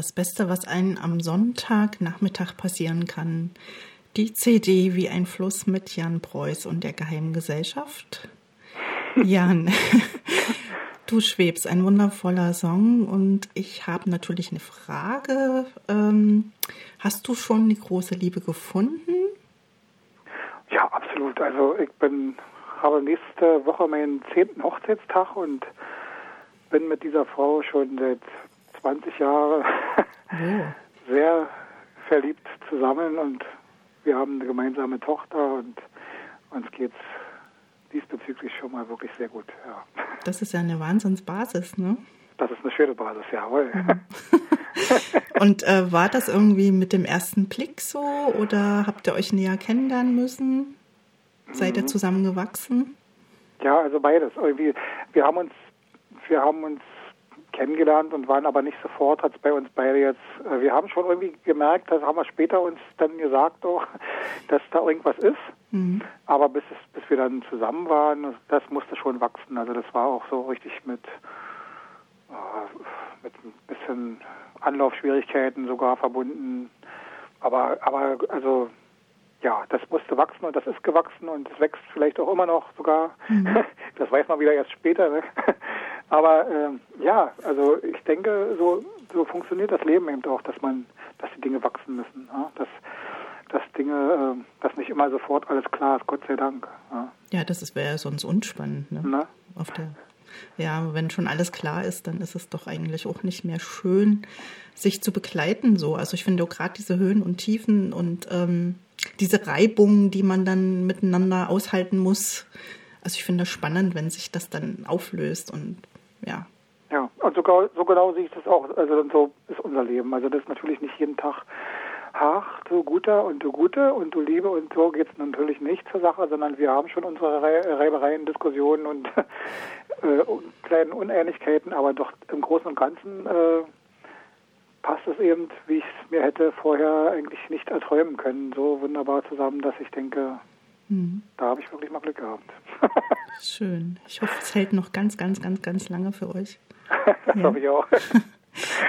Das Beste, was einem am Sonntagnachmittag passieren kann. Die CD wie ein Fluss mit Jan Preuß und der Geheimen Gesellschaft. Jan, du schwebst, ein wundervoller Song und ich habe natürlich eine Frage. Ähm, hast du schon die große Liebe gefunden? Ja, absolut. Also ich bin, habe nächste Woche meinen zehnten Hochzeitstag und bin mit dieser Frau schon seit 20 Jahren Oh. sehr verliebt zusammen und wir haben eine gemeinsame Tochter und uns geht's diesbezüglich schon mal wirklich sehr gut. Ja. Das ist ja eine Wahnsinnsbasis, ne? Das ist eine schöne Basis, jawohl. Und äh, war das irgendwie mit dem ersten Blick so oder habt ihr euch näher kennenlernen müssen? Seid ihr zusammengewachsen? Ja, also beides. Irgendwie, wir haben uns, wir haben uns kennengelernt und waren aber nicht sofort, hat es bei uns beide jetzt, äh, wir haben schon irgendwie gemerkt, das haben wir später uns dann gesagt auch, dass da irgendwas ist. Mhm. Aber bis, es, bis wir dann zusammen waren, das, musste schon wachsen. Also das war auch so richtig mit, äh, mit ein bisschen Anlaufschwierigkeiten sogar verbunden, aber, aber, also, ja, das musste wachsen und das ist gewachsen und es wächst vielleicht auch immer noch sogar. Mhm. Das weiß man wieder erst später. Ne? Aber ähm, ja, also ich denke, so, so funktioniert das Leben eben auch, dass man, dass die Dinge wachsen müssen. Ja? Dass, dass Dinge, äh, dass nicht immer sofort alles klar ist, Gott sei Dank. Ja, ja das wäre ja sonst unspannend. Ne? Na? Auf der ja, wenn schon alles klar ist, dann ist es doch eigentlich auch nicht mehr schön, sich zu begleiten so. Also ich finde auch gerade diese Höhen und Tiefen und ähm, diese Reibungen, die man dann miteinander aushalten muss. Also ich finde das spannend, wenn sich das dann auflöst und ja. Ja, und sogar so genau sehe ich das auch. Also so ist unser Leben. Also das ist natürlich nicht jeden Tag ach, du Guter und du Gute und du Liebe und so geht es natürlich nicht zur Sache, sondern wir haben schon unsere Reibereien, Diskussionen und äh, kleinen Unähnlichkeiten, aber doch im Großen und Ganzen äh, passt es eben, wie ich es mir hätte vorher eigentlich nicht erträumen können, so wunderbar zusammen, dass ich denke, mhm. da habe ich wirklich mal Glück gehabt. Schön. Ich hoffe, es hält noch ganz, ganz, ganz, ganz lange für euch. das ja. hoffe ich auch.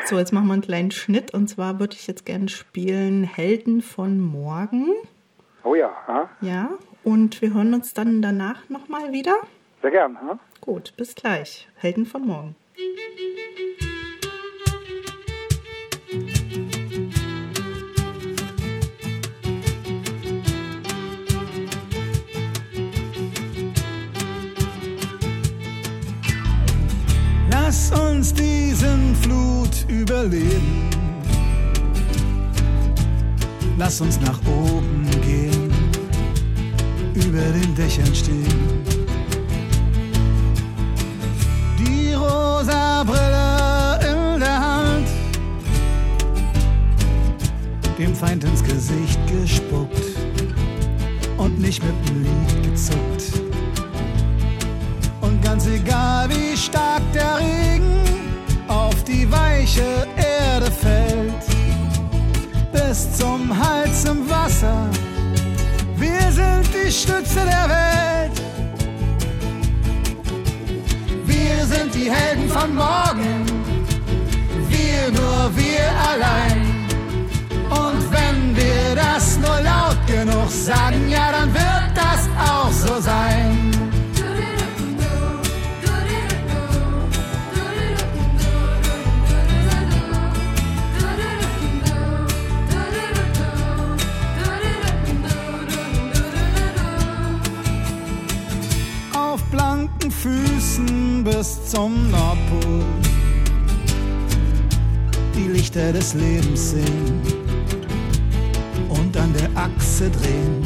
So, jetzt machen wir einen kleinen Schnitt und zwar würde ich jetzt gerne spielen Helden von morgen. Oh ja. Ha? Ja, und wir hören uns dann danach nochmal wieder. Sehr gern. Ha? Gut, bis gleich. Helden von morgen. Uns diesen Flut überleben. Lass uns nach oben gehen, über den Dächern stehen. Die rosa Brille in der Hand, dem Feind ins Gesicht gespuckt und nicht mit dem Lied gezuckt ganz egal wie stark Stütze der Welt. Wir sind die Helden von morgen, wir nur wir allein. Und wenn wir das nur laut genug sagen, ja, dann wird das auch so sein. Zum Nordpol. Die Lichter des Lebens sehen und an der Achse drehen.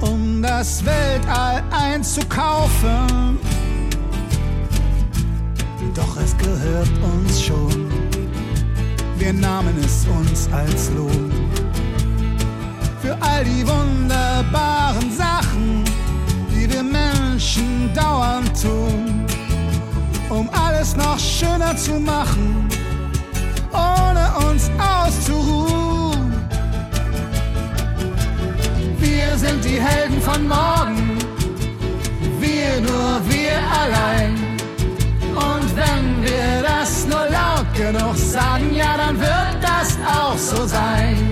Um das Weltall einzukaufen. Doch es gehört uns schon. Wir nahmen es uns als Lohn für all die wunderbaren Sachen wir Menschen dauernd tun, um alles noch schöner zu machen, ohne uns auszuruhen. Wir sind die Helden von morgen, wir nur wir allein. Und wenn wir das nur laut genug sagen, ja, dann wird das auch so sein.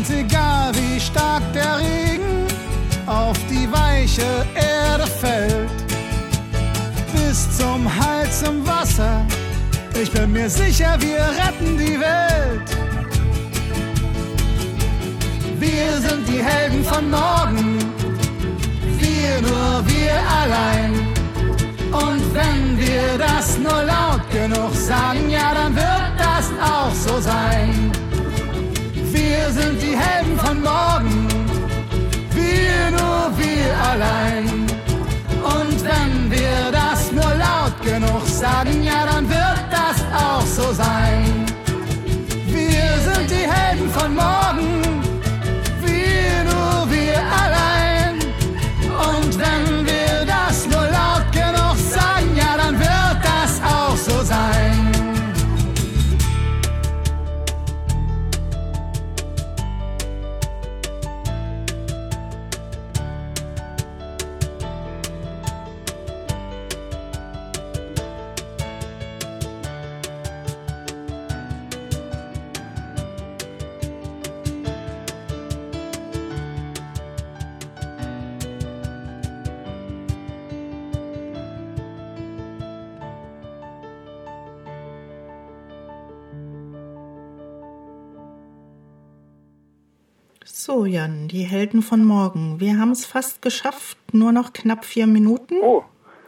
Ganz egal wie stark der Regen auf die weiche Erde fällt. Bis zum Hals im Wasser, ich bin mir sicher, wir retten die Welt. Wir sind die Helden von morgen, wir nur wir allein. Und wenn wir das nur laut genug sagen, ja, dann wird das auch so sein. Wir sind die Helden von morgen, wir nur wir allein. Und wenn wir das nur laut genug sagen, ja, dann wird das auch so sein. Wir sind die Helden von morgen, So, Jan, die Helden von morgen. Wir haben es fast geschafft, nur noch knapp vier Minuten. Oh,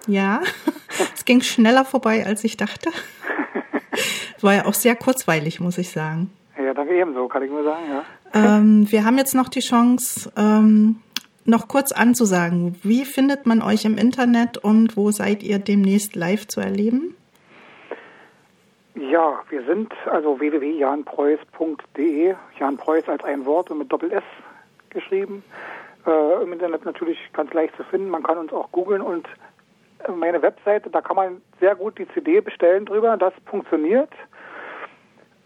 Ja, es ging schneller vorbei, als ich dachte. War ja auch sehr kurzweilig, muss ich sagen. ja, danke ebenso, kann ich nur sagen, ja. Ähm, wir haben jetzt noch die Chance, ähm, noch kurz anzusagen, wie findet man euch im Internet und wo seid ihr demnächst live zu erleben? Ja, wir sind also www.janpreuß.de, Jan Preuß als ein Wort und mit Doppel S geschrieben. Äh, Im Internet natürlich ganz leicht zu finden. Man kann uns auch googeln und meine Webseite, da kann man sehr gut die CD bestellen drüber. Das funktioniert.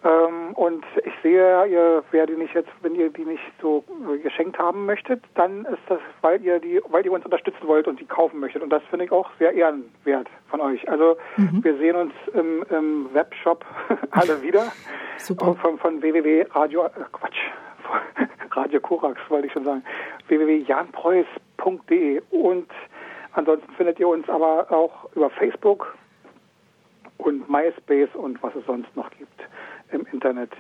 Ähm, und ich sehe, ihr, wer die nicht jetzt, wenn ihr die nicht so geschenkt haben möchtet, dann ist das, weil ihr die, weil ihr uns unterstützen wollt und die kaufen möchtet. Und das finde ich auch sehr ehrenwert von euch. Also wir sehen uns im, im Webshop alle wieder. Super. Von, von www.radio, äh, Quatsch, Radio Korax wollte ich schon sagen, www.janpreuß.de und ansonsten findet ihr uns aber auch über Facebook und MySpace und was es sonst noch gibt im Internet.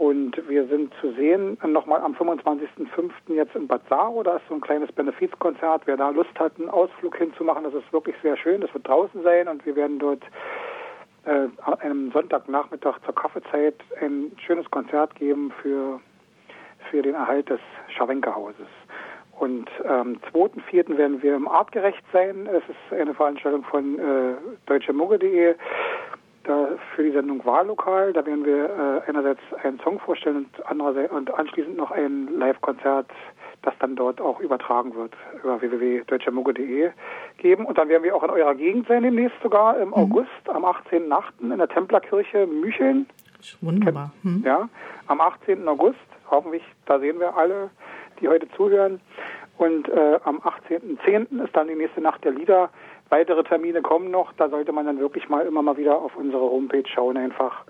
Und wir sind zu sehen nochmal am 25.05. jetzt in Bad Saro. Da ist so ein kleines Benefizkonzert. Wer da Lust hat, einen Ausflug hinzumachen, das ist wirklich sehr schön. Das wird draußen sein und wir werden dort äh, an einem Sonntagnachmittag zur Kaffeezeit ein schönes Konzert geben für, für den Erhalt des Schawenke-Hauses. Und am ähm, 2.4. werden wir im Artgerecht sein. Es ist eine Veranstaltung von äh, deutschemugge.de da für die Sendung Wahllokal. Da werden wir äh, einerseits einen Song vorstellen und, andererseits, und anschließend noch ein Live-Konzert, das dann dort auch übertragen wird über www.deutschermugge.de geben. Und dann werden wir auch in eurer Gegend sein demnächst sogar im August, am 18.8. in der Templerkirche Mücheln. Wunderbar. Hm. Ja, am 18. August, hoffentlich, da sehen wir alle, die heute zuhören. Und äh, am 18.10. ist dann die nächste Nacht der Lieder. Weitere Termine kommen noch. Da sollte man dann wirklich mal immer mal wieder auf unsere Homepage schauen, einfach.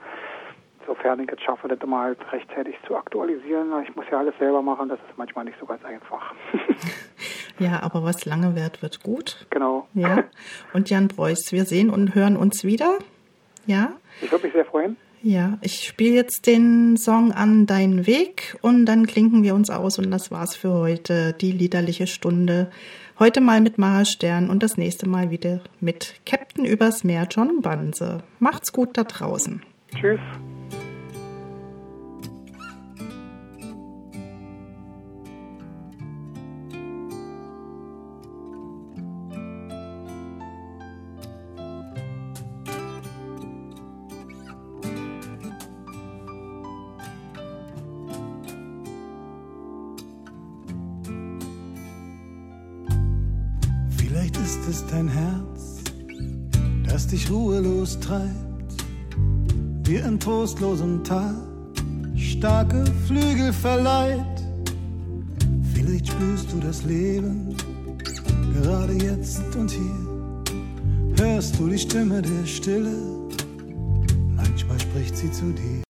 Sofern ich es schaffe, das mal halt rechtzeitig zu aktualisieren. Ich muss ja alles selber machen, das ist manchmal nicht so ganz einfach. Ja, aber was lange währt, wird gut. genau. Ja. Und Jan Preuß, wir sehen und hören uns wieder. Ja. Ich würde mich sehr freuen. Ja, ich spiele jetzt den Song an Dein Weg und dann klinken wir uns aus und das war's für heute, die liederliche Stunde. Heute mal mit Maha Stern und das nächste Mal wieder mit Captain übers Meer John Banse. Macht's gut da draußen. Tschüss. Trostlosem Tal starke Flügel verleiht. Vielleicht spürst du das Leben gerade jetzt und hier. Hörst du die Stimme der Stille, manchmal spricht sie zu dir.